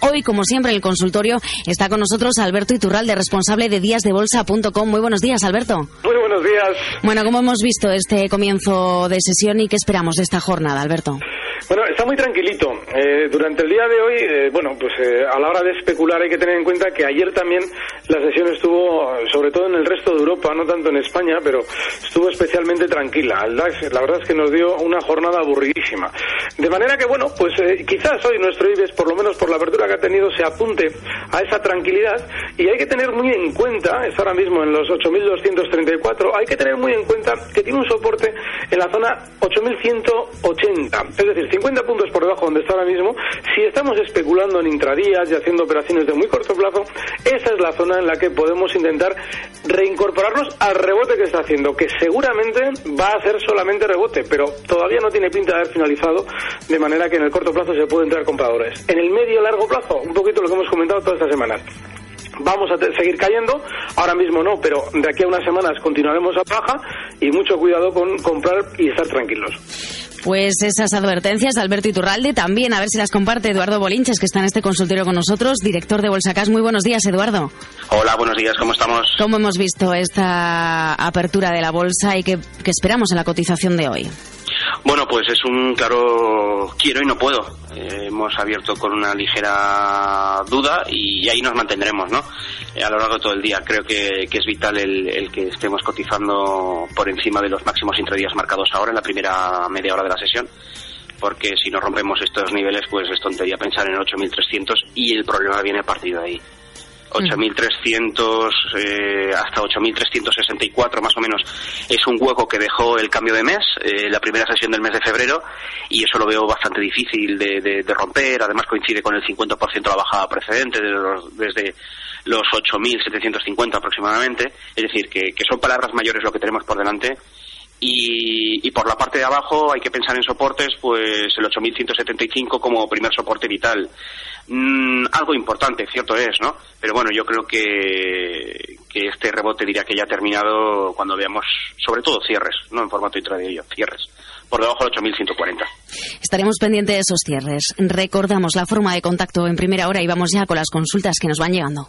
Hoy, como siempre, en el consultorio está con nosotros Alberto Iturralde, responsable de díasdebolsa.com. Muy buenos días, Alberto. Muy buenos días. Bueno, ¿cómo hemos visto este comienzo de sesión y qué esperamos de esta jornada, Alberto? Bueno, está muy tranquilito. Eh, durante el día de hoy, eh, bueno, pues eh, a la hora de especular hay que tener en cuenta que ayer también la sesión estuvo, sobre todo en el resto de Europa, no tanto en España, pero estuvo especialmente tranquila. El DAX, la verdad es que nos dio una jornada aburridísima. De manera que, bueno, pues quizás hoy nuestro IBEX, por lo menos por la apertura que ha tenido, se apunte a esa tranquilidad y hay que tener muy en cuenta, está ahora mismo en los 8.234, hay que tener muy en cuenta que tiene un soporte en la zona 8.180. Es decir, 50 puntos por debajo donde está ahora mismo, si estamos especulando en intradías y haciendo operaciones de muy corto plazo, esa es la zona en la que podemos intentar reincorporarnos al rebote que está haciendo, que seguramente va a ser solamente rebote, pero todavía no tiene pinta de haber finalizado, de manera que en el corto plazo se puede entrar compradores. En el medio largo plazo, un poquito lo que hemos comentado todas estas semanas vamos a seguir cayendo, ahora mismo no, pero de aquí a unas semanas continuaremos a baja y mucho cuidado con comprar y estar tranquilos. Pues esas advertencias de Alberto Iturralde también, a ver si las comparte Eduardo Bolinches, que está en este consultorio con nosotros, director de Bolsacas. Muy buenos días, Eduardo. Hola, buenos días, ¿cómo estamos? ¿Cómo hemos visto esta apertura de la bolsa y qué, qué esperamos en la cotización de hoy? Bueno, pues es un claro quiero y no puedo. Eh, hemos abierto con una ligera duda y ahí nos mantendremos, ¿no? Eh, a lo largo de todo el día. Creo que, es vital el, que estemos cotizando por encima de los máximos intradías marcados ahora en la primera media hora de la sesión porque si no rompemos estos niveles, pues es tontería pensar en 8.300 y el problema viene a partir de ahí. 8.300 eh, hasta 8.364 más o menos es un hueco que dejó el cambio de mes, eh, la primera sesión del mes de febrero, y eso lo veo bastante difícil de, romper. Además coincide con el 50% de la bajada precedente de los, desde los 8.750 aproximadamente. Es decir, que, que son palabras mayores lo que tenemos por delante y, por la parte de abajo hay que pensar en soportes, pues el 8175 como primer soporte vital. Mm, algo importante, cierto es, ¿no? Pero bueno, yo creo que, que este rebote diría que ya ha terminado cuando veamos, sobre todo cierres, no en formato intraday, cierres por debajo del 8.140. Estaremos pendientes de esos cierres. Recordamos la forma de contacto en primera hora y vamos ya con las consultas que nos van llegando.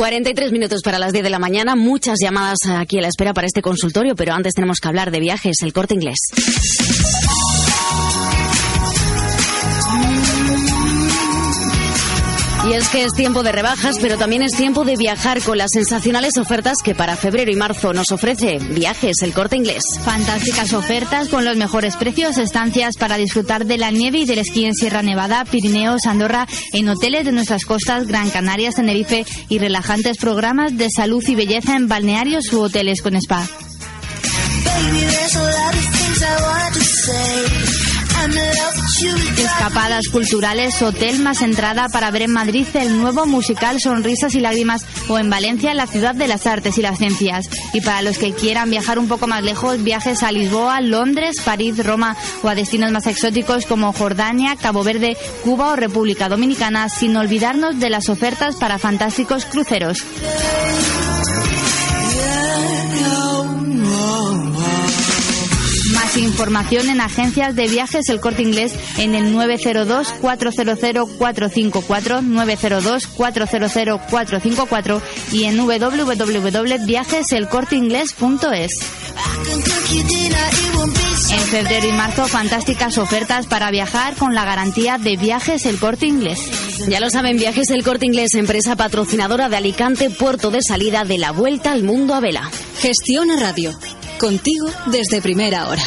43 minutos para las 10 de la mañana, muchas llamadas aquí a la espera para este consultorio, pero antes tenemos que hablar de viajes, el corte inglés. Y es que es tiempo de rebajas, pero también es tiempo de viajar con las sensacionales ofertas que para febrero y marzo nos ofrece Viajes el Corte Inglés. Fantásticas ofertas con los mejores precios, estancias para disfrutar de la nieve y del esquí en Sierra Nevada, Pirineos, Andorra, en hoteles de nuestras costas, Gran Canaria, Tenerife y relajantes programas de salud y belleza en balnearios u hoteles con spa. Escapadas culturales, hotel más entrada para ver en Madrid el nuevo musical Sonrisas y Lágrimas o en Valencia la ciudad de las artes y las ciencias. Y para los que quieran viajar un poco más lejos, viajes a Lisboa, Londres, París, Roma o a destinos más exóticos como Jordania, Cabo Verde, Cuba o República Dominicana, sin olvidarnos de las ofertas para fantásticos cruceros. Información en agencias de viajes El Corte Inglés en el 902-400-454, 902-400-454 y en www.viajeselcorteingles.es. En febrero y marzo, fantásticas ofertas para viajar con la garantía de Viajes El Corte Inglés. Ya lo saben, Viajes El Corte Inglés, empresa patrocinadora de Alicante, puerto de salida de la Vuelta al Mundo a Vela. Gestiona Radio. Contigo desde primera hora.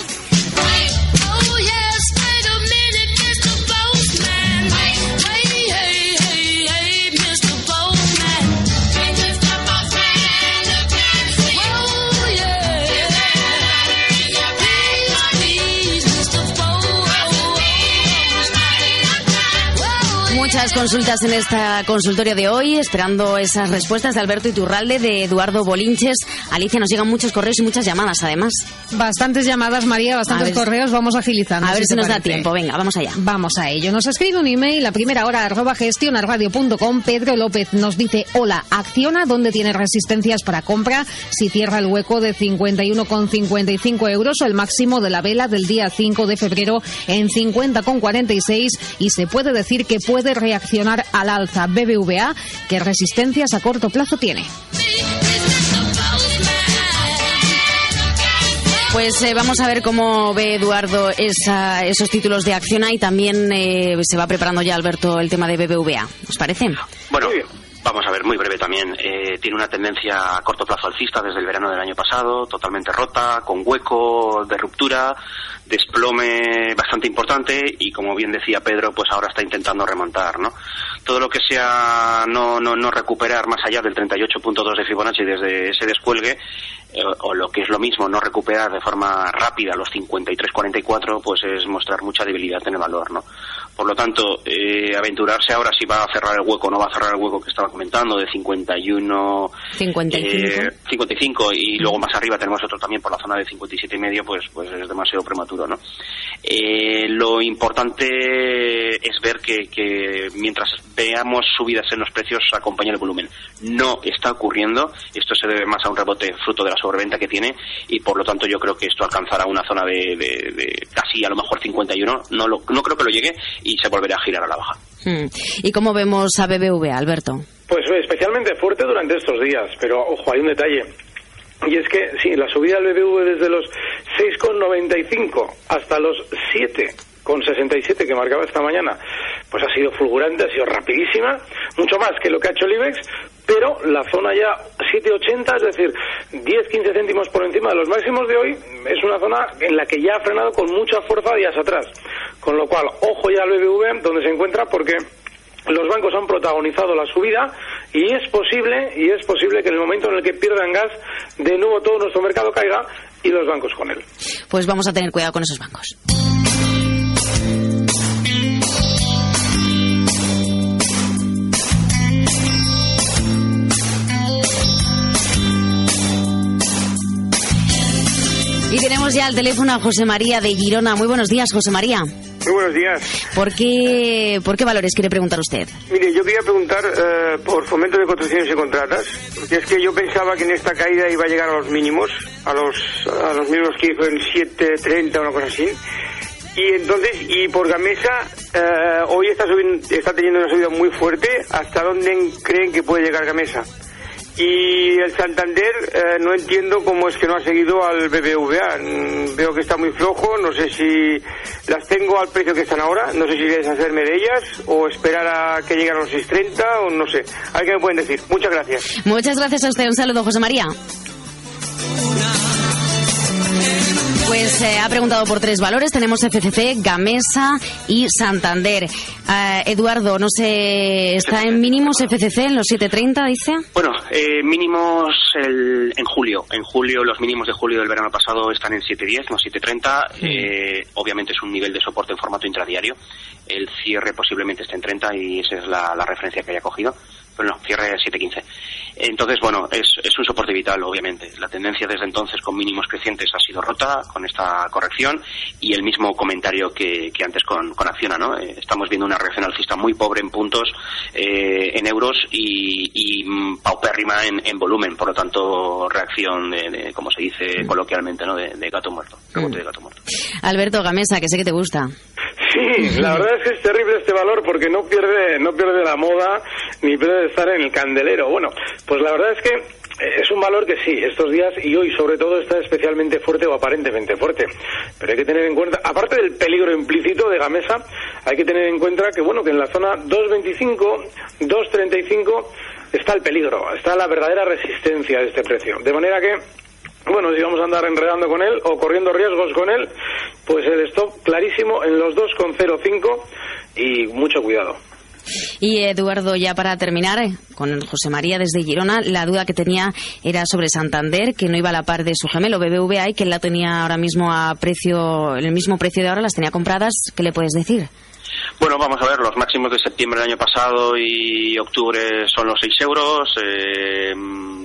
Muchas consultas en esta consultorio de hoy, esperando esas respuestas de Alberto Iturralde, de Eduardo Bolinches. Alicia, nos llegan muchos correos y muchas llamadas, además. Bastantes llamadas, María, bastantes ver- correos. Vamos agilizando. A ver si nos da tiempo. Venga, vamos allá. Vamos a ello. Nos escribe un email a primera hora arroba gestionarradio.com. Pedro López nos dice, hola, Acciona, ¿dónde tiene resistencias para compra? Si cierra el hueco de 51,55 euros o el máximo de la vela del día 5 de febrero en 50,46 y se puede decir que puede reaccionar al alza BBVA, que resistencias a corto plazo tiene. Pues eh, vamos a ver cómo ve Eduardo esa- esos títulos de Acciona y también eh, se va preparando ya Alberto el tema de BBVA. ¿Os parece? Bueno, vamos a ver, muy breve también. Eh, tiene una tendencia a corto plazo alcista desde el verano del año pasado, totalmente rota, con hueco de ruptura, desplome bastante importante y como bien decía Pedro, pues ahora está intentando remontar, ¿no? Todo lo que sea no, no, no recuperar más allá del 38.2 de Fibonacci desde ese descuelgue, eh, o lo que es lo mismo, no recuperar de forma rápida los 53.44, pues es mostrar mucha debilidad en el valor, ¿no? Por lo tanto, eh, aventurarse ahora si va a cerrar el hueco o no va a cerrar el hueco que estaba comentando de 51 55. eh, 55 y luego más arriba tenemos otro también por la zona de 57 y medio, pues pues es demasiado prematuro, ¿no? Eh, lo importante es ver que, que mientras veamos subidas en los precios acompaña el volumen. No está ocurriendo, esto se debe más a un rebote fruto de la sobreventa que tiene y por lo tanto yo creo que esto alcanzará una zona de, de- de casi a lo mejor 51, no, lo, no creo que lo llegue y se volverá a girar a la baja. Mm. ¿Y cómo vemos a BBVA, Alberto? Pues especialmente fuerte durante estos días, pero ojo, hay un detalle. Y es que, sí, la subida del BBV desde los 6,95 hasta los 7,67 que marcaba esta mañana, pues ha sido fulgurante, ha sido rapidísima, mucho más que lo que ha hecho el IBEX, pero la zona ya 7,80, es decir, 10-15 céntimos por encima de los máximos de hoy, es una zona en la que ya ha frenado con mucha fuerza días atrás. Con lo cual, ojo ya al BBV donde se encuentra porque los bancos han protagonizado la subida y es posible y es posible que en el momento en el que pierdan gas de nuevo todo nuestro mercado caiga y los bancos con él. Pues vamos a tener cuidado con esos bancos. Y tenemos ya al teléfono a José María de Girona. Muy buenos días, José María. Muy buenos días. ¿Por qué, por qué valores quiere preguntar usted? Mire, yo quería preguntar eh, por fomento de construcciones y contratas, porque es que yo pensaba que en esta caída iba a llegar a los mínimos, a los, a los mínimos que hizo en 7.30 o una cosa así. Y entonces, y por Gamesa, eh, hoy está, subiendo- está teniendo una subida muy fuerte. ¿Hasta dónde creen que puede llegar Gamesa? Y el Santander, eh, no entiendo cómo es que no ha seguido al BBVA. Mm, Veo que está muy flojo, no sé si las tengo al precio que están ahora, no sé si deshacerme de ellas o esperar a que lleguen a los 6.30 o no sé. A ver me pueden decir. Muchas gracias. Muchas gracias a usted. Un saludo, José María. Pues eh, ha preguntado por tres valores. Tenemos FCC, Gamesa y Santander. Ah, Eduardo, no sé, ¿está en mínimos FCC en los 7.30, dice? Bueno, eh, mínimos el- en julio. En julio, los mínimos de julio del verano pasado están en 7.10, no 7.30. Eh, obviamente es un nivel de soporte en formato intradiario. El cierre posiblemente esté en 30 y esa es la, la referencia que haya cogido. Pero no, cierre 7.15. Entonces, bueno, es, es un soporte vital, obviamente. La tendencia desde entonces con mínimos crecientes ha sido rota con esta corrección y el mismo comentario que, que antes con, con Acciona, ¿no? Eh, estamos viendo una reacción alcista muy pobre en puntos, eh, en euros y, y mm, paupérrima en, en, volumen. Por lo tanto, reacción de, de como se dice coloquialmente, ¿no? De, de gato muerto. Rebote de gato muerto. Alberto Gamesa, que sé que te gusta. Sí, la verdad es que es terrible este valor porque no pierde, no pierde la moda ni pierde estar en el candelero. Bueno, pues la verdad es que eh, es un valor que sí, estos días y hoy sobre todo está especialmente fuerte o aparentemente fuerte. Pero hay que tener en cuenta, aparte del peligro implícito de Gamesa, hay que tener en cuenta que bueno, que en la zona 225, 235 está el peligro, está la verdadera resistencia de este precio. De manera que bueno, si vamos a andar enredando con él o corriendo riesgos con él, pues el stop clarísimo en los 2,05 y mucho cuidado. Y Eduardo, ya para terminar, eh, con José María desde Girona, la duda que tenía era sobre Santander, que no iba a la par de su gemelo BBVA y que la tenía ahora mismo a precio, el mismo precio de ahora, las tenía compradas. ¿Qué le puedes decir? Bueno, vamos a ver, los máximos de septiembre del año pasado y octubre son los 6 euros. Eh,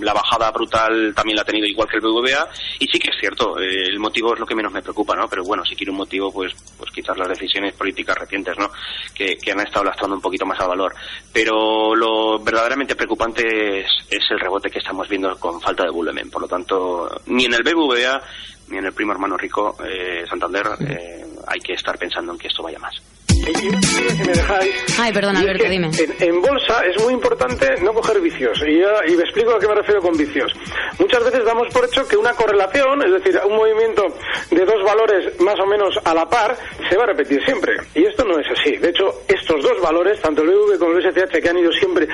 la bajada brutal también la ha tenido igual que el BBVA. Y sí que es cierto, eh, el motivo es lo que menos me preocupa, ¿no? Pero bueno, si quiere un motivo, pues, pues quizás las decisiones políticas recientes, ¿no? Que, que han estado lastrando un poquito más al valor. Pero lo verdaderamente preocupante es, es el rebote que estamos viendo con falta de volumen. Por lo tanto, ni en el BBVA ni en el primo hermano rico eh, Santander eh, hay que estar pensando en que esto vaya más. Si me dejáis, Ay, perdón, y es Alberto, que dime. En, en bolsa es muy importante no coger vicios. Y, ya- y me explico a qué me refiero con vicios. Muchas veces damos por hecho que una correlación, es decir, un movimiento de dos valores más o menos a la par, se va a repetir siempre. Y esto no es así. De hecho, estos dos valores, tanto el BV como el SCH, que han ido siempre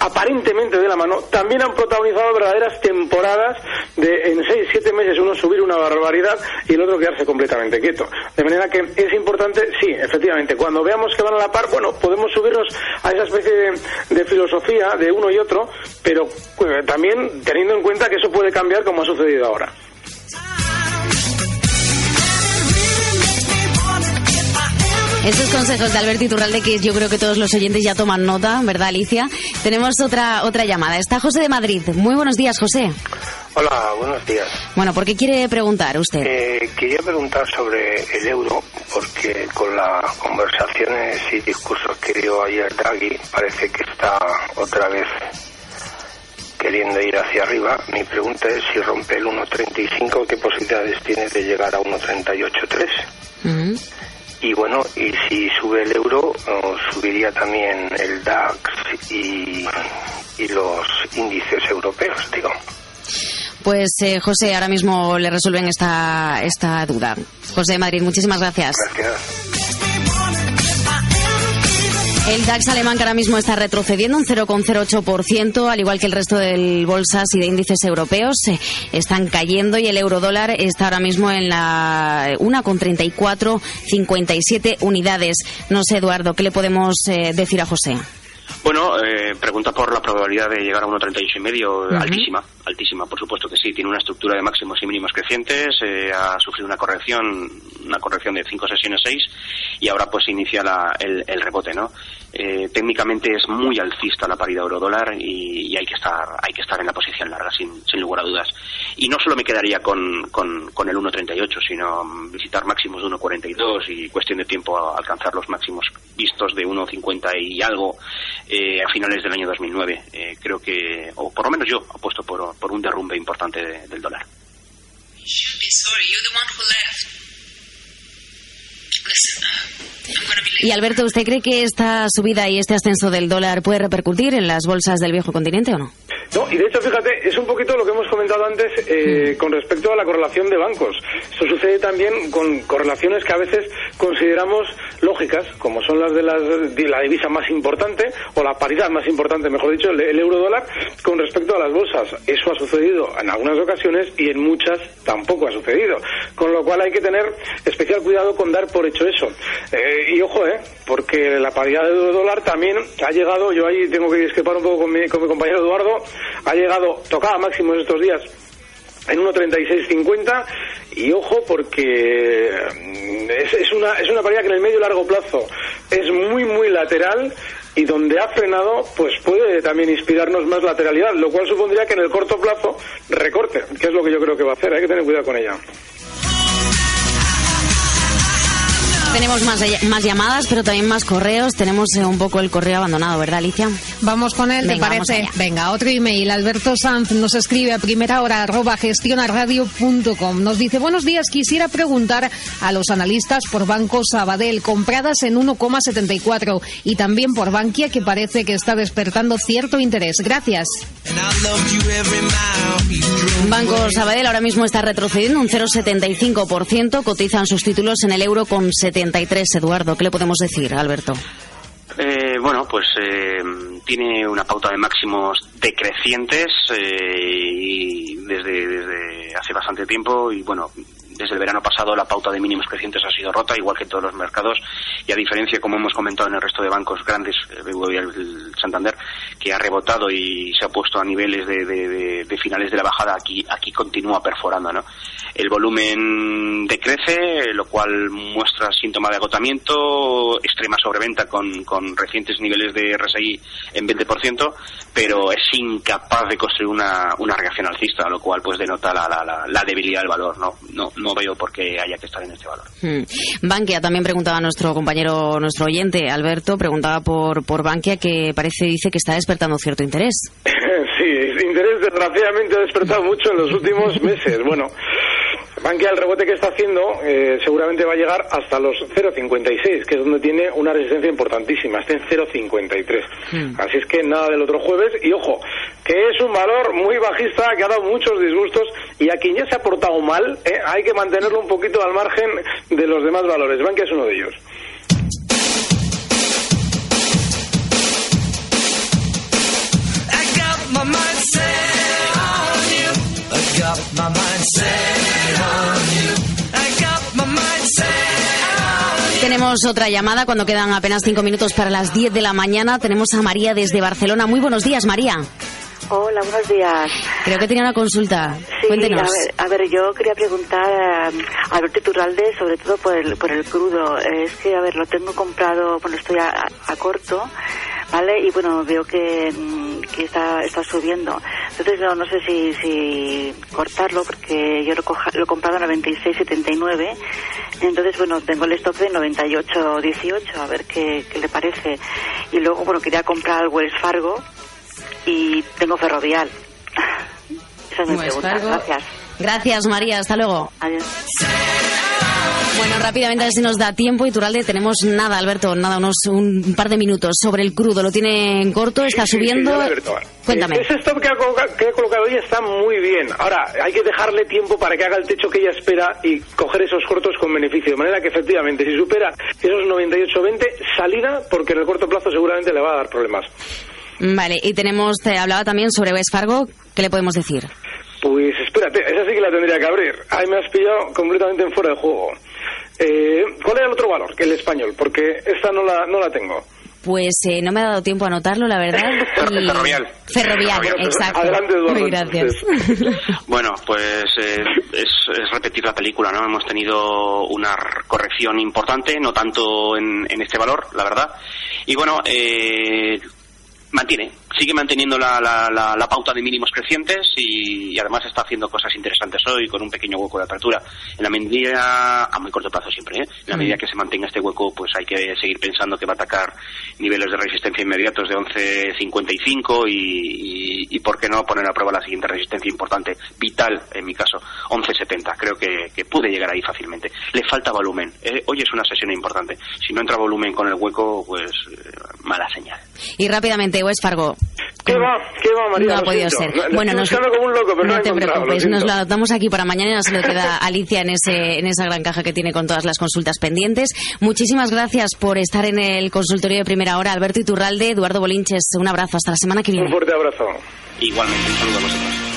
aparentemente de la mano, también han protagonizado verdaderas temporadas de en 6-7 meses uno subir una barbaridad y el otro quedarse completamente quieto. De manera que es importante, sí, efectivamente, cuando veamos que van a la par, bueno, podemos subirnos a esa especie de, de filosofía de uno y otro, pero eh, también teniendo en cuenta que eso puede cambiar como ha sucedido ahora. Estos consejos de Alberto Iturralde que yo creo que todos los oyentes ya toman nota, ¿verdad, Alicia? Tenemos otra otra llamada. Está José de Madrid. Muy buenos días, José. Hola, buenos días. Bueno, ¿por qué quiere preguntar usted? Eh, quería preguntar sobre el euro, porque con las conversaciones y discursos que dio ayer Draghi, parece que está otra vez queriendo ir hacia arriba. Mi pregunta es si rompe el 1.35, ¿qué posibilidades tiene de llegar a 1.38.3? Ujú. Y bueno, y si sube el euro, subiría también el DAX y, y los índices europeos, digo. Pues eh, José, ahora mismo le resuelven esta, esta duda. José de Madrid, muchísimas gracias. El DAX alemán que ahora mismo está retrocediendo un 0,08%, al igual que el resto de bolsas y de índices europeos, eh, están cayendo y el eurodólar está ahora mismo en la 1,3457 unidades. No sé, Eduardo, ¿qué le podemos eh, decir a José? Bueno, eh, pregunta por la probabilidad de llegar a 1.38 y medio, Ujú. altísima, altísima, por supuesto que sí. Tiene una estructura de máximos y mínimos crecientes, eh, ha sufrido una corrección, una corrección de cinco sesiones, seis, y ahora pues inicia la- el, el rebote, ¿no? Eh, técnicamente es muy alcista la paridad euro-dólar y, hay que estar, hay que estar en la posición larga, sin, sin lugar a dudas. Y no solo me quedaría con, con, con el 1.38, sino mm, visitar máximos de 1.42 y cuestión de tiempo a alcanzar los máximos vistos de 1.50 y algo eh, a finales del año 2009. Eh, creo que, o por lo menos yo, apuesto por, por un derrumbe importante de- del dólar. Y Alberto, ¿usted cree que esta subida y este ascenso del dólar puede repercutir en las bolsas del viejo continente o no? No, y de hecho, fíjate, es un poquito lo que hemos comentado antes eh, con respecto a la correlación de bancos. Esto sucede también con correlaciones que a veces consideramos lógicas, como son las de, las, de la divisa más importante, o la paridad más importante, mejor dicho, el, el euro-dólar, con respecto a las bolsas. Eso ha sucedido en algunas ocasiones y en muchas tampoco ha sucedido. Con lo cual hay que tener especial cuidado con dar por hecho eso. Eh, y ojo, eh, porque la paridad de euro-dólar también ha llegado, yo ahí tengo que discrepar un poco con mi, con mi compañero Eduardo, ha llegado, tocaba máximos estos días en 1.3650 y ojo porque mm, es, es una es una paridad que en el medio y largo plazo es muy muy lateral y donde ha frenado, pues puede también inspirarnos más lateralidad, lo cual supondría que en el corto plazo recorte, que es lo que yo creo que va a hacer. Hay que tener cuidado con ella. Tenemos más, más llamadas, pero también más correos. Tenemos eh, un poco el correo abandonado, ¿verdad, Alicia? Vamos con él, ¿te Venga, parece? vamos allá. Venga, otro email. Alberto Sanz nos escribe a primera hora arroba gestionaradio.com. Nos dice, buenos días, quisiera preguntar a los analistas por Banco Sabadell, compradas en 1,74 y también por Bankia, que parece que está despertando cierto interés. Gracias. Banco Sabadell ahora mismo está retrocediendo un 0,75%. Cotizan sus títulos en el euro con 73. Eduardo, ¿qué le podemos decir, Alberto? Eh, bueno, pues eh, tiene una pauta de máximos decrecientes eh, y desde, desde hace bastante tiempo y bueno, desde el verano pasado la pauta de mínimos crecientes ha sido rota, igual que en todos los mercados, y a diferencia, como hemos comentado en el resto de bancos grandes, BBVA y el Santander, que ha rebotado y se ha puesto a niveles de, de- de- de finales de la bajada, aquí, aquí continúa perforando, ¿no? El volumen decrece, lo cual muestra síntoma de agotamiento, extrema sobreventa con, con recientes niveles de RSI en 20%, pero es incapaz de construir una, una reacción alcista, lo cual pues denota la, la, la- debilidad del valor, ¿no? No, no veo por qué haya que estar en este valor. Hmm. Bankia, también preguntaba nuestro compañero, nuestro oyente, Alberto, preguntaba por, por Bankia, que parece, dice que está despertando cierto interés. Sí, interés desgraciadamente ha despertado mucho en los últimos meses. Bueno, Bankia, el rebote que está haciendo, eh, seguramente va a llegar hasta los 0,56, que es donde tiene una resistencia importantísima. Está en 0,53. Así es que nada del otro jueves. Y ojo, que es un valor muy bajista, que ha dado muchos disgustos. Y a quien ya se ha portado mal, eh, hay que mantenerlo un poquito al margen de los demás valores. Bankia es uno de ellos. My mind set on you. I got my mind set on you. I got my mind set on you. Tenemos otra llamada cuando quedan apenas cinco minutos para las 10 de la mañana. Tenemos a María desde Barcelona. Muy buenos días, María. Hola, buenos días. Creo que tenía una consulta. Sí, Cuéntenos. A ver, a ver, yo quería preguntar eh, a Alberto Iturralde, sobre todo por el, por el crudo. Es que, a ver, lo tengo comprado, bueno, estoy a, a corto, ¿vale? Y bueno, veo que, mm, que está, está subiendo. Entonces, no, no sé si, si cortarlo, porque yo lo, coja- lo he comprado a 96,79. Entonces, bueno, tengo el stock de 98,18, a ver qué, qué le parece. Y luego, bueno, quería comprar el Wells Fargo y tengo ferrovial. Esa es mi Wells pregunta. Fargo. Gracias. Gracias, María. Hasta luego. Adiós. Bueno, rápidamente, a ver si nos da tiempo. Iturralde, tenemos nada, Alberto, nada, unos un par de minutos sobre el crudo. Lo tiene en corto, está Sí, subiendo. sí, Alberto. Cuéntame. Ese stop que ha, coloca- que ha colocado hoy está muy bien. Ahora, hay que dejarle tiempo para que haga el techo que ella espera y coger esos cortos con beneficio. De manera que, efectivamente, si supera esos 98-20, salida, porque en el corto plazo seguramente le va a dar problemas. Vale, y tenemos, te hablaba también sobre West Fargo. ¿Qué le podemos decir? Pues espérate, esa sí que la tendría que abrir. Ahí me has pillado completamente en fuera de juego. Eh, ¿Cuál era el otro valor que el español? Porque esta no la, no la tengo. Pues eh, no me ha dado tiempo a anotarlo, la verdad. y- Ferrovial. Ferrovial, exacto. Adelante, Eduardo, Muy gracias. Bueno, pues eh, es, es repetir la película, ¿no? Hemos tenido una corrección importante, no tanto en, en este valor, la verdad. Y bueno, eh, mantiene, sigue manteniendo la, la, la- la pauta de mínimos crecientes y, y además está haciendo cosas interesantes hoy con un pequeño hueco de apertura. En la medida, a muy corto plazo siempre, ¿eh? En la Mm. medida que se mantenga este hueco, pues hay que seguir pensando que va a atacar niveles de resistencia inmediatos de 11.55 y, y, y por qué no poner a prueba la siguiente resistencia importante, vital en mi caso, 11.70. Creo que, que puede llegar ahí fácilmente. Le falta volumen. ¿eh? Hoy es una sesión importante. Si no entra volumen con el hueco, pues eh, mala señal. Y rápidamente, West Fargo. ¿Qué va? ¿Qué va, María? No ha podido ser. Bueno, nos, como un loco, pero no, no te preocupes, lo nos lo adoptamos aquí para mañana y lo queda a Alicia en, ese, en esa gran caja que tiene con todas las consultas pendientes. Muchísimas gracias por estar en el consultorio de primera hora. Alberto Iturralde, Eduardo Bolinches, un abrazo. Hasta la semana que viene. Un fuerte abrazo. Igualmente, un saludo a vosotros.